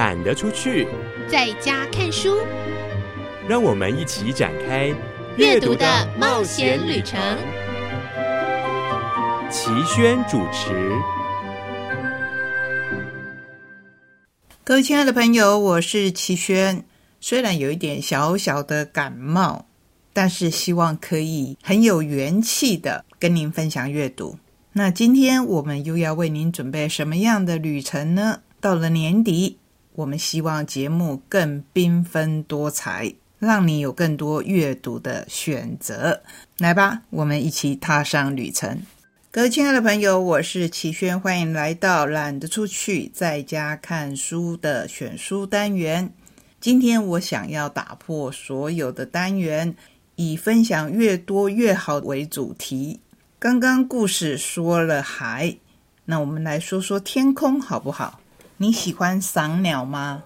懒得出去，在家看书。让我们一起展开阅读的冒险旅程。齐轩主持。各位亲爱的朋友，我是齐轩。虽然有一点小小的感冒，但是希望可以很有元气的跟您分享阅读。那今天我们又要为您准备什么样的旅程呢？到了年底，我们希望节目更缤纷多彩，让你有更多阅读的选择。来吧，我们一起踏上旅程。各位亲爱的朋友，我是齐轩，欢迎来到懒得出去，在家看书的选书单元。今天我想要打破所有的单元，以分享越多越好为主题。刚刚故事说了海，那我们来说说天空好不好？你喜欢赏鸟吗？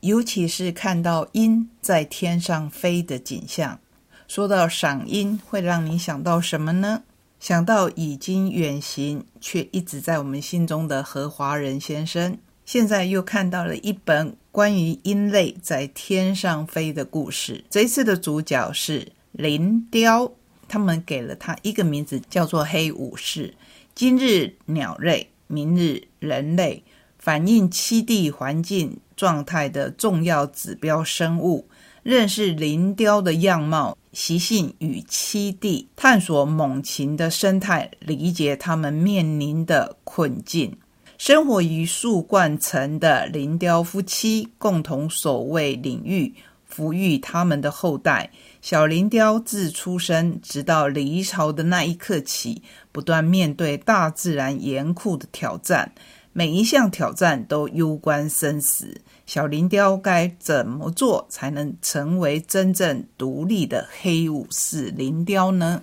尤其是看到鹰在天上飞的景象。说到赏鹰，会让你想到什么呢？想到已经远行却一直在我们心中的何华仁先生。现在又看到了一本关于鹰类在天上飞的故事。这次的主角是林雕。他们给了他一个名字，叫做黑武士。今日鸟类，明日人类，反映栖地环境状态的重要指标生物。认识林雕的样貌、习性与栖地，探索猛禽的生态，理解它们面临的困境。生活于树冠层的林雕夫妻，共同守卫领域，抚育他们的后代。小林雕自出生直到离巢的那一刻起，不断面对大自然严酷的挑战，每一项挑战都攸关生死。小林雕该怎么做才能成为真正独立的黑武士林雕呢？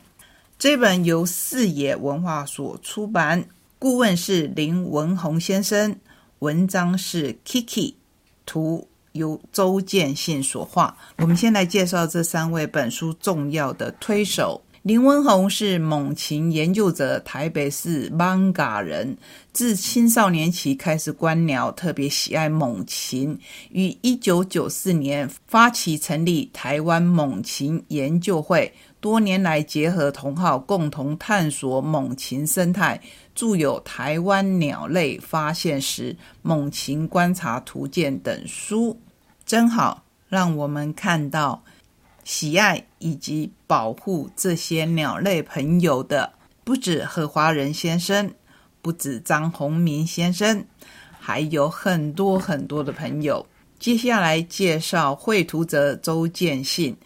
这本由四野文化所出版，顾问是林文宏先生，文章是 Kiki 图。由周建信所画。我们先来介绍这三位本书重要的推手。林文宏是猛禽研究者，台北市芒嘎人，自青少年期开始观鸟，特别喜爱猛禽。于一九九四年发起成立台湾猛禽研究会，多年来结合同好，共同探索猛禽生态。著有《台湾鸟类发现史》《猛禽观察图鉴》等书。真好，让我们看到喜爱以及保护这些鸟类朋友的，不止何华人先生，不止张宏明先生，还有很多很多的朋友。接下来介绍绘图者周建信。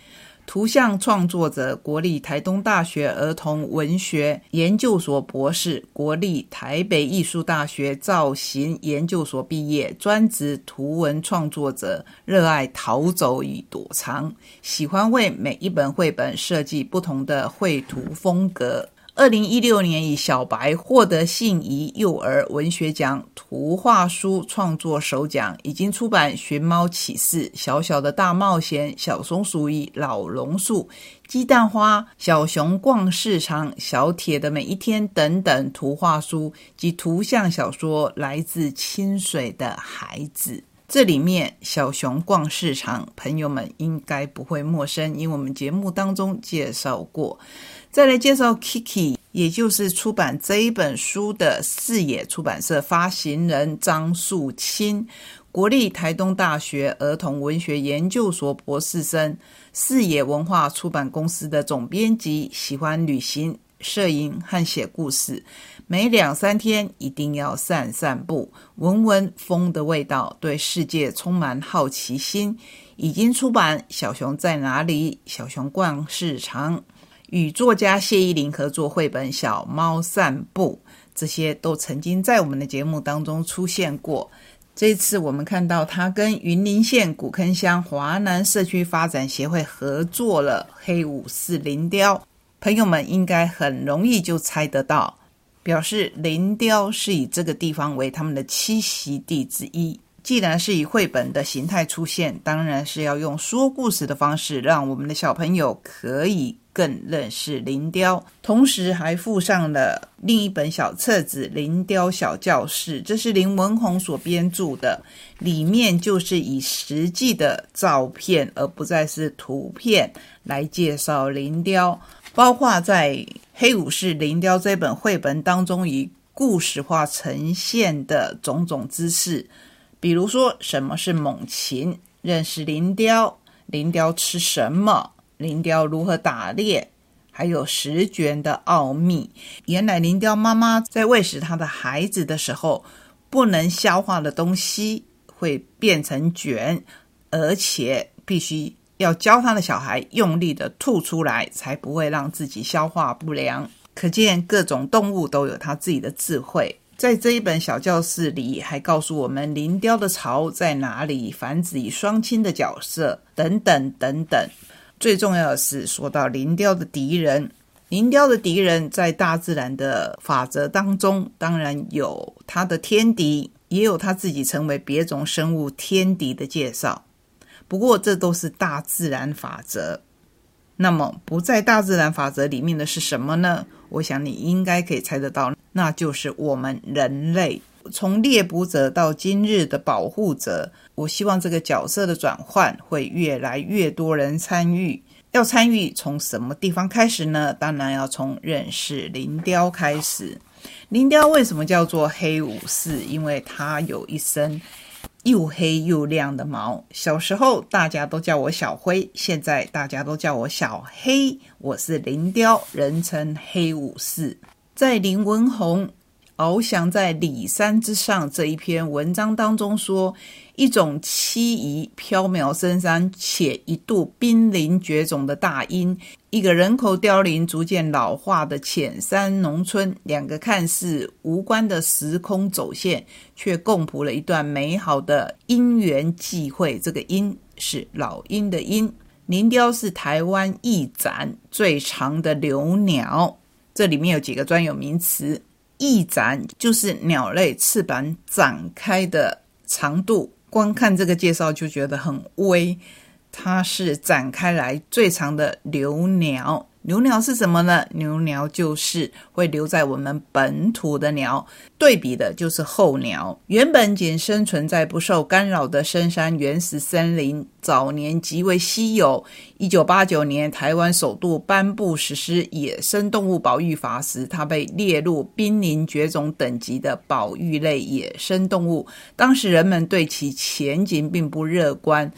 图像创作者，国立台东大学儿童文学研究所博士，国立台北艺术大学造型研究所毕业，专职图文创作者，热爱逃走与躲藏，喜欢为每一本绘本设计不同的绘图风格。二零一六年以小白获得信宜幼儿文学奖图画书创作首奖，已经出版《寻猫启事》《小小的大冒险》《小松鼠与老榕树》《鸡蛋花》《小熊逛市场》《小铁的每一天》等等图画书及图像小说，来自清水的孩子。这里面小熊逛市场，朋友们应该不会陌生，因为我们节目当中介绍过。再来介绍 Kiki，也就是出版这一本书的四野出版社发行人张树清，国立台东大学儿童文学研究所博士生，四野文化出版公司的总编辑，喜欢旅行、摄影和写故事，每两三天一定要散散步，闻闻风的味道，对世界充满好奇心。已经出版《小熊在哪里》《小熊逛市场》。与作家谢依霖合作绘本《小猫散步》，这些都曾经在我们的节目当中出现过。这次我们看到他跟云林县古坑乡华南社区发展协会合作了《黑武士林雕》，朋友们应该很容易就猜得到，表示林雕是以这个地方为他们的栖息地之一。既然是以绘本的形态出现，当然是要用说故事的方式，让我们的小朋友可以。更认识林雕，同时还附上了另一本小册子《林雕小教室》，这是林文宏所编著的，里面就是以实际的照片，而不再是图片来介绍林雕，包括在《黑武士林雕》这本绘本当中以故事化呈现的种种知识，比如说什么是猛禽，认识林雕，林雕吃什么。林雕如何打猎？还有食卷的奥秘。原来林雕妈妈在喂食她的孩子的时候，不能消化的东西会变成卷，而且必须要教他的小孩用力的吐出来，才不会让自己消化不良。可见各种动物都有它自己的智慧。在这一本小教室里，还告诉我们林雕的巢在哪里，繁殖与双亲的角色等等等等。最重要的是，说到林雕的敌人，林雕的敌人在大自然的法则当中，当然有它的天敌，也有他自己成为别种生物天敌的介绍。不过，这都是大自然法则。那么，不在大自然法则里面的是什么呢？我想你应该可以猜得到，那就是我们人类。从猎捕者到今日的保护者，我希望这个角色的转换会越来越多人参与。要参与从什么地方开始呢？当然要从认识林雕开始。林雕为什么叫做黑武士？因为它有一身又黑又亮的毛。小时候大家都叫我小灰，现在大家都叫我小黑。我是林雕，人称黑武士。在林文红。翱翔在里山之上这一篇文章当中说，一种凄夷飘渺深山且一度濒临绝种的大鹰，一个人口凋零、逐渐老化的浅山农村，两个看似无关的时空走线，却共谱了一段美好的因缘际会。这个“鹰”是老鹰的“鹰”。林雕是台湾翼展最长的留鸟，这里面有几个专有名词。翼展就是鸟类翅膀展开的长度，光看这个介绍就觉得很威。它是展开来最长的留鸟。留鸟是什么呢？留鸟就是会留在我们本土的鸟。对比的就是候鸟，原本仅生存在不受干扰的深山原始森林，早年极为稀有。一九八九年，台湾首度颁布实施野生动物保育法时，它被列入濒临绝种等级的保育类野生动物。当时人们对其前景并不乐观。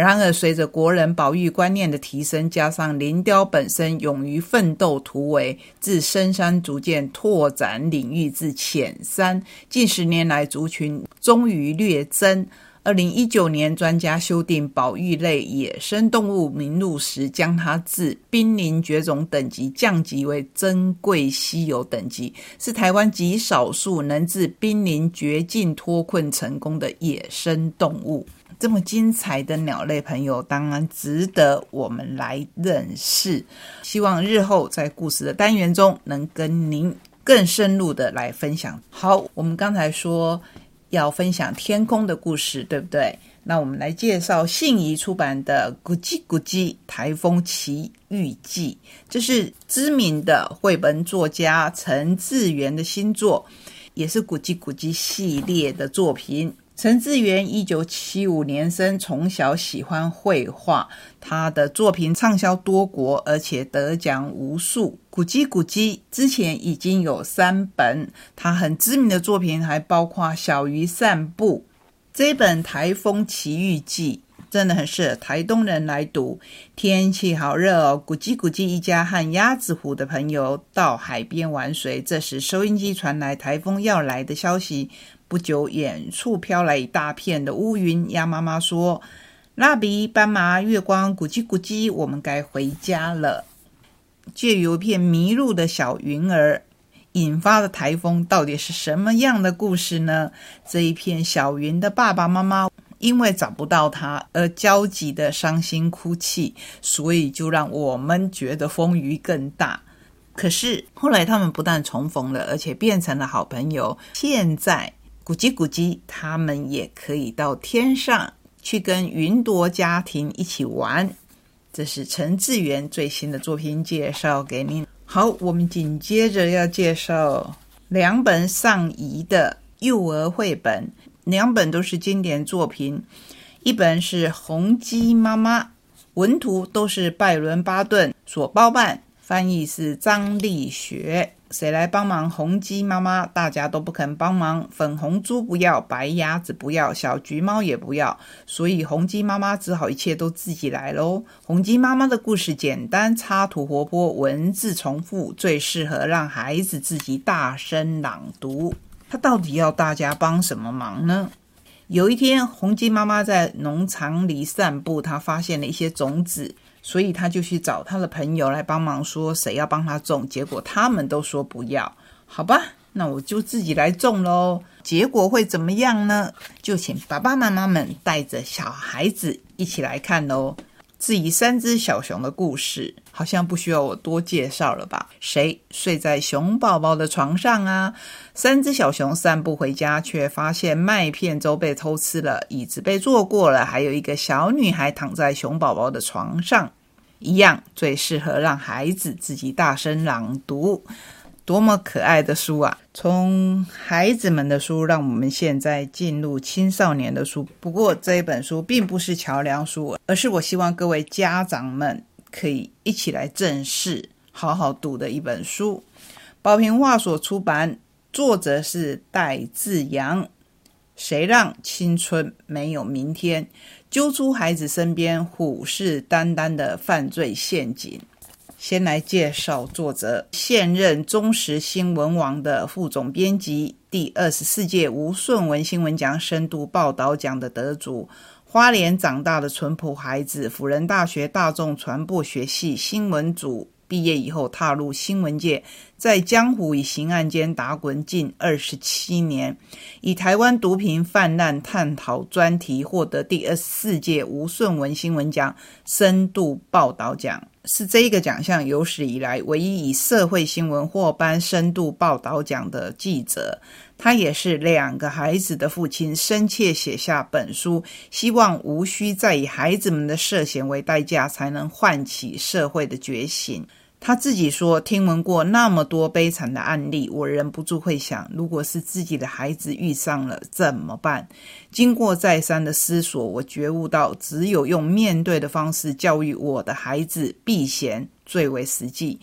然而，随着国人保育观念的提升，加上林雕本身勇于奋斗突围，自深山逐渐拓展领域至浅山，近十年来族群终于略增。二零一九年，专家修订保育类野生动物名录时，将它自濒临绝种等级降级为珍贵稀有等级，是台湾极少数能自濒临绝境脱困成功的野生动物。这么精彩的鸟类朋友，当然值得我们来认识。希望日后在故事的单元中，能跟您更深入的来分享。好，我们刚才说要分享天空的故事，对不对？那我们来介绍信宜出版的《咕叽咕叽台风奇遇记》，这是知名的绘本作家陈志源的新作，也是《咕叽咕叽》系列的作品。陈志源一九七五年生，从小喜欢绘画，他的作品畅销多国，而且得奖无数。古基古基之前已经有三本，他很知名的作品还包括《小鱼散步》这本《台风奇遇记》，真的很适合台东人来读。天气好热哦，古基古基一家和鸭子湖的朋友到海边玩水，这时收音机传来台风要来的消息。不久，远处飘来一大片的乌云。鸭妈妈说：“蜡笔、斑马、月光，咕叽咕叽，我们该回家了。”借由一片迷路的小云儿引发的台风，到底是什么样的故事呢？这一片小云的爸爸妈妈因为找不到它而焦急的伤心哭泣，所以就让我们觉得风雨更大。可是后来他们不但重逢了，而且变成了好朋友。现在。咕叽咕叽，他们也可以到天上去跟云朵家庭一起玩。这是陈志远最新的作品介绍给您。好，我们紧接着要介绍两本上移的幼儿绘本，两本都是经典作品。一本是《红鸡妈妈》，文图都是拜伦·巴顿所包办，翻译是张立学。谁来帮忙？红鸡妈妈，大家都不肯帮忙。粉红猪不要，白鸭子不要，小橘猫也不要，所以红鸡妈妈只好一切都自己来喽。红鸡妈妈的故事简单，插图活泼，文字重复，最适合让孩子自己大声朗读。他到底要大家帮什么忙呢？有一天，红鸡妈妈在农场里散步，她发现了一些种子。所以他就去找他的朋友来帮忙，说谁要帮他种，结果他们都说不要，好吧，那我就自己来种喽。结果会怎么样呢？就请爸爸妈妈们带着小孩子一起来看喽。至于三只小熊的故事，好像不需要我多介绍了吧？谁睡在熊宝宝的床上啊？三只小熊散步回家，却发现麦片粥被偷吃了，椅子被坐过了，还有一个小女孩躺在熊宝宝的床上，一样最适合让孩子自己大声朗读。多么可爱的书啊！从孩子们的书，让我们现在进入青少年的书。不过这一本书并不是桥梁书，而是我希望各位家长们可以一起来正视、好好读的一本书。宝瓶画所出版，作者是戴志阳。谁让青春没有明天？揪出孩子身边虎视眈眈的犯罪陷阱。先来介绍作者，现任中时新闻网的副总编辑，第二十四届吴顺文新闻奖深度报道奖的得主，花莲长大的淳朴孩子，辅仁大学大众传播学系新闻组毕业以后，踏入新闻界，在江湖与刑案间打滚近二十七年，以台湾毒品泛滥探讨专题获得第二十四届吴顺文新闻奖深度报道奖。是这一个奖项有史以来唯一以社会新闻获颁深度报道奖的记者，他也是两个孩子的父亲，深切写下本书，希望无需再以孩子们的涉嫌为代价，才能唤起社会的觉醒。他自己说：“听闻过那么多悲惨的案例，我忍不住会想，如果是自己的孩子遇上了怎么办？”经过再三的思索，我觉悟到，只有用面对的方式教育我的孩子避嫌最为实际。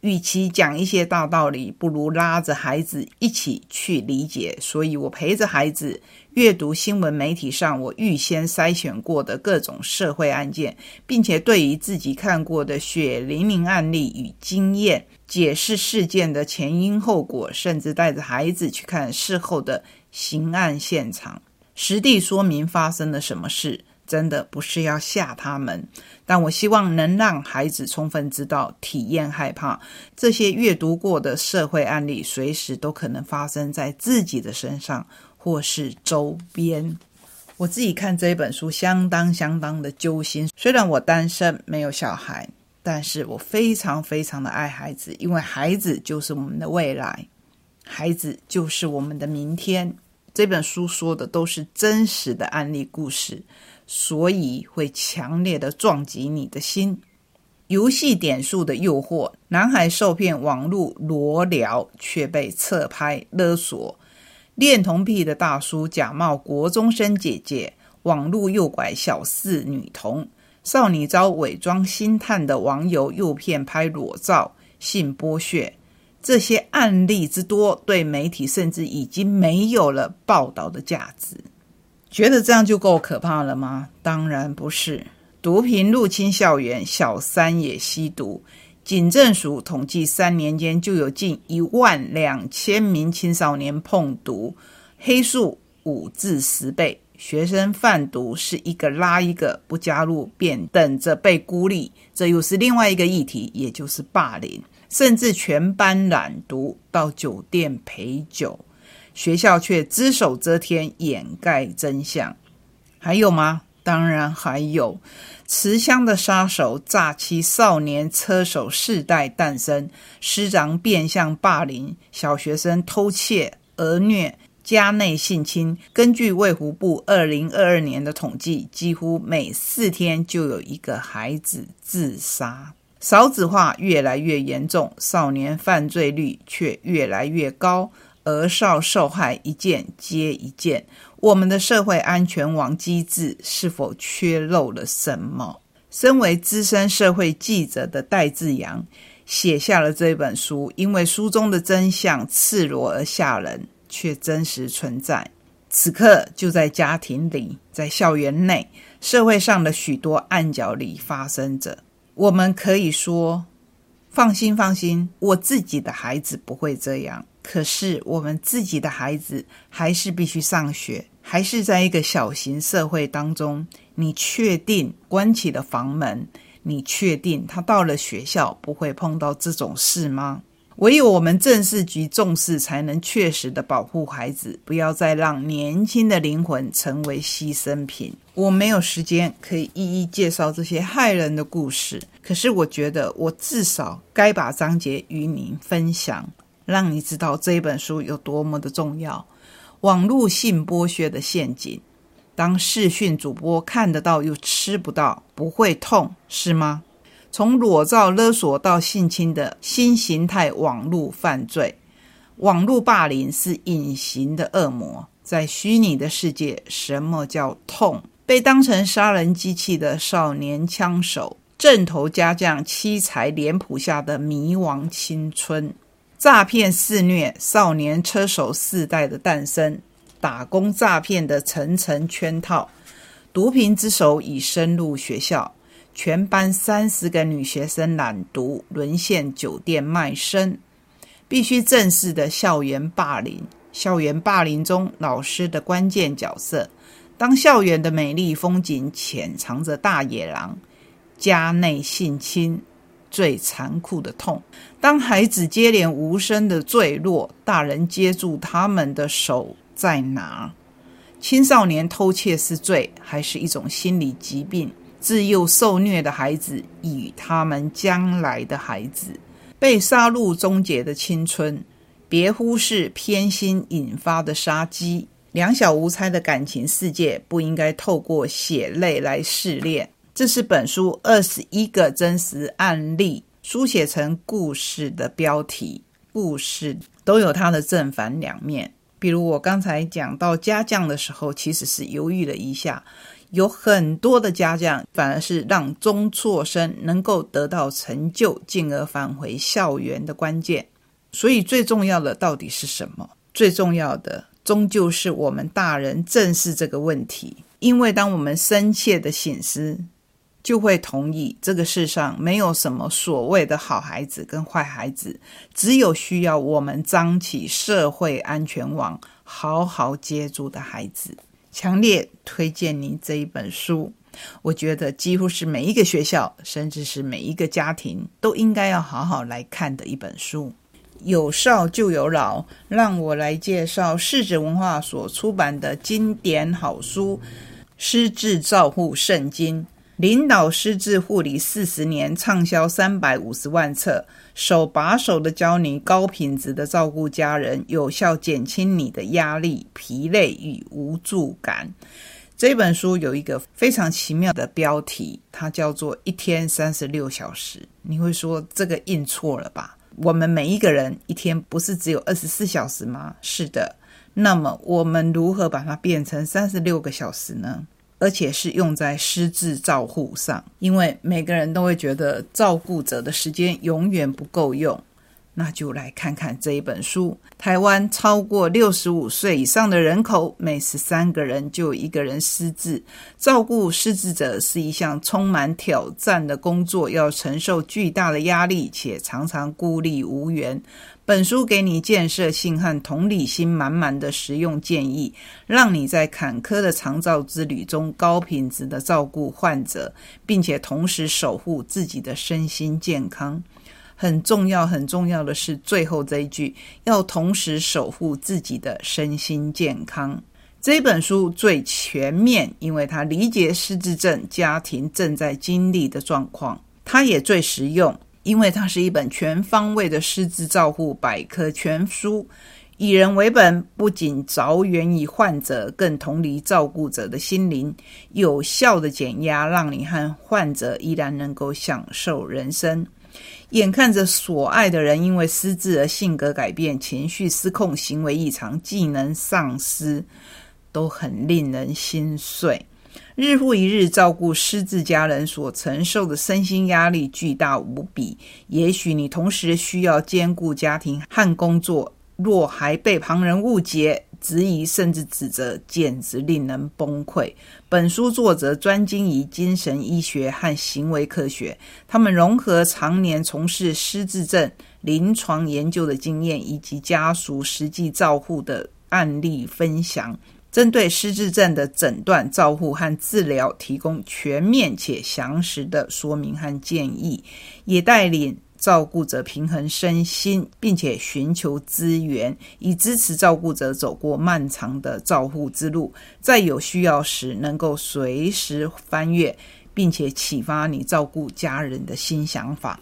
与其讲一些大道理，不如拉着孩子一起去理解。所以我陪着孩子阅读新闻媒体上我预先筛选过的各种社会案件，并且对于自己看过的血淋淋案例与经验，解释事件的前因后果，甚至带着孩子去看事后的刑案现场，实地说明发生了什么事。真的不是要吓他们，但我希望能让孩子充分知道、体验害怕这些阅读过的社会案例，随时都可能发生在自己的身上或是周边。我自己看这一本书，相当相当的揪心。虽然我单身没有小孩，但是我非常非常的爱孩子，因为孩子就是我们的未来，孩子就是我们的明天。这本书说的都是真实的案例故事。所以会强烈的撞击你的心。游戏点数的诱惑，男孩受骗网络裸聊，却被侧拍勒索；恋童癖的大叔假冒国中生姐姐，网络诱拐小四女童；少女遭伪装星探的网友诱骗拍裸照，性剥削。这些案例之多，对媒体甚至已经没有了报道的价值。觉得这样就够可怕了吗？当然不是。毒品入侵校园，小三也吸毒。警政署统计，三年间就有近一万两千名青少年碰毒，黑数五至十倍。学生贩毒是一个拉一个，不加入便等着被孤立。这又是另外一个议题，也就是霸凌，甚至全班染毒，到酒店陪酒。学校却只手遮天，掩盖真相。还有吗？当然还有。持枪的杀手诈欺少年车手世代诞生，师长变相霸凌小学生，偷窃、讹虐，家内性侵，根据卫福部二零二二年的统计，几乎每四天就有一个孩子自杀。少子化越来越严重，少年犯罪率却越来越高，儿少受害一件接一件。我们的社会安全网机制是否缺漏了什么？身为资深社会记者的戴志阳写下了这本书，因为书中的真相赤裸而吓人。却真实存在。此刻就在家庭里，在校园内，社会上的许多暗角里发生着。我们可以说：“放心，放心，我自己的孩子不会这样。”可是，我们自己的孩子还是必须上学，还是在一个小型社会当中。你确定关起了房门？你确定他到了学校不会碰到这种事吗？唯有我们正视局重视，才能确实的保护孩子，不要再让年轻的灵魂成为牺牲品。我没有时间可以一一介绍这些害人的故事，可是我觉得我至少该把章节与您分享，让你知道这本书有多么的重要。网络性剥削的陷阱，当视讯主播看得到又吃不到，不会痛是吗？从裸照勒索到性侵的新形态网络犯罪，网络霸凌是隐形的恶魔。在虚拟的世界，什么叫痛？被当成杀人机器的少年枪手，正头家将妻财脸谱下的迷惘青春，诈骗肆虐，少年车手世代的诞生，打工诈骗的层层圈套，毒品之手已深入学校。全班三十个女学生染毒，沦陷酒店卖身，必须正视的校园霸凌。校园霸凌中，老师的关键角色。当校园的美丽风景潜藏着大野狼，家内性侵最残酷的痛。当孩子接连无声的坠落，大人接住他们的手在哪？青少年偷窃是罪，还是一种心理疾病？自幼受虐的孩子与他们将来的孩子被杀戮终结的青春，别忽视偏心引发的杀机。两小无猜的感情世界不应该透过血泪来试炼。这是本书二十一个真实案例书写成故事的标题。故事都有它的正反两面。比如我刚才讲到家将的时候，其实是犹豫了一下。有很多的家将，反而是让中辍生能够得到成就，进而返回校园的关键。所以最重要的到底是什么？最重要的终究是我们大人正视这个问题。因为当我们深切的醒思，就会同意这个世上没有什么所谓的好孩子跟坏孩子，只有需要我们张起社会安全网，好好接住的孩子。强烈推荐您这一本书，我觉得几乎是每一个学校，甚至是每一个家庭都应该要好好来看的一本书。有少就有老，让我来介绍世子文化所出版的经典好书《失智照护圣经》。领导失智护理四十年，畅销三百五十万册，手把手的教你高品质的照顾家人，有效减轻你的压力、疲累与无助感。这本书有一个非常奇妙的标题，它叫做“一天三十六小时”。你会说这个印错了吧？我们每一个人一天不是只有二十四小时吗？是的。那么我们如何把它变成三十六个小时呢？而且是用在失智照护上，因为每个人都会觉得照顾者的时间永远不够用。那就来看看这一本书。台湾超过六十五岁以上的人口，每十三个人就一个人失智。照顾失智者是一项充满挑战的工作，要承受巨大的压力，且常常孤立无援。本书给你建设性和同理心满满的实用建议，让你在坎坷的长照之旅中高品质的照顾患者，并且同时守护自己的身心健康。很重要、很重要的是最后这一句，要同时守护自己的身心健康。这本书最全面，因为它理解失智症家庭正在经历的状况，它也最实用。因为它是一本全方位的失智照护百科全书，以人为本，不仅着眼于患者，更同理照顾者的心灵，有效的减压，让你和患者依然能够享受人生。眼看着所爱的人因为失智而性格改变、情绪失控、行为异常、技能丧失，都很令人心碎。日复一日照顾失智家人所承受的身心压力巨大无比。也许你同时需要兼顾家庭和工作。若还被旁人误解、质疑，甚至指责，简直令人崩溃。本书作者专精于精神医学和行为科学，他们融合常年从事失智症临床研究的经验，以及家属实际照护的案例分享，针对失智症的诊断、照护和治疗提供全面且详实的说明和建议，也带领。照顾者平衡身心，并且寻求资源，以支持照顾者走过漫长的照护之路，在有需要时能够随时翻阅，并且启发你照顾家人的新想法。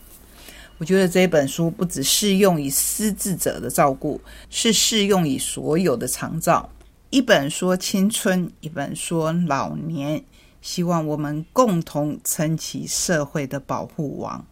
我觉得这本书不只适用于失智者的照顾，是适用于所有的长照。一本说青春，一本说老年，希望我们共同撑起社会的保护网。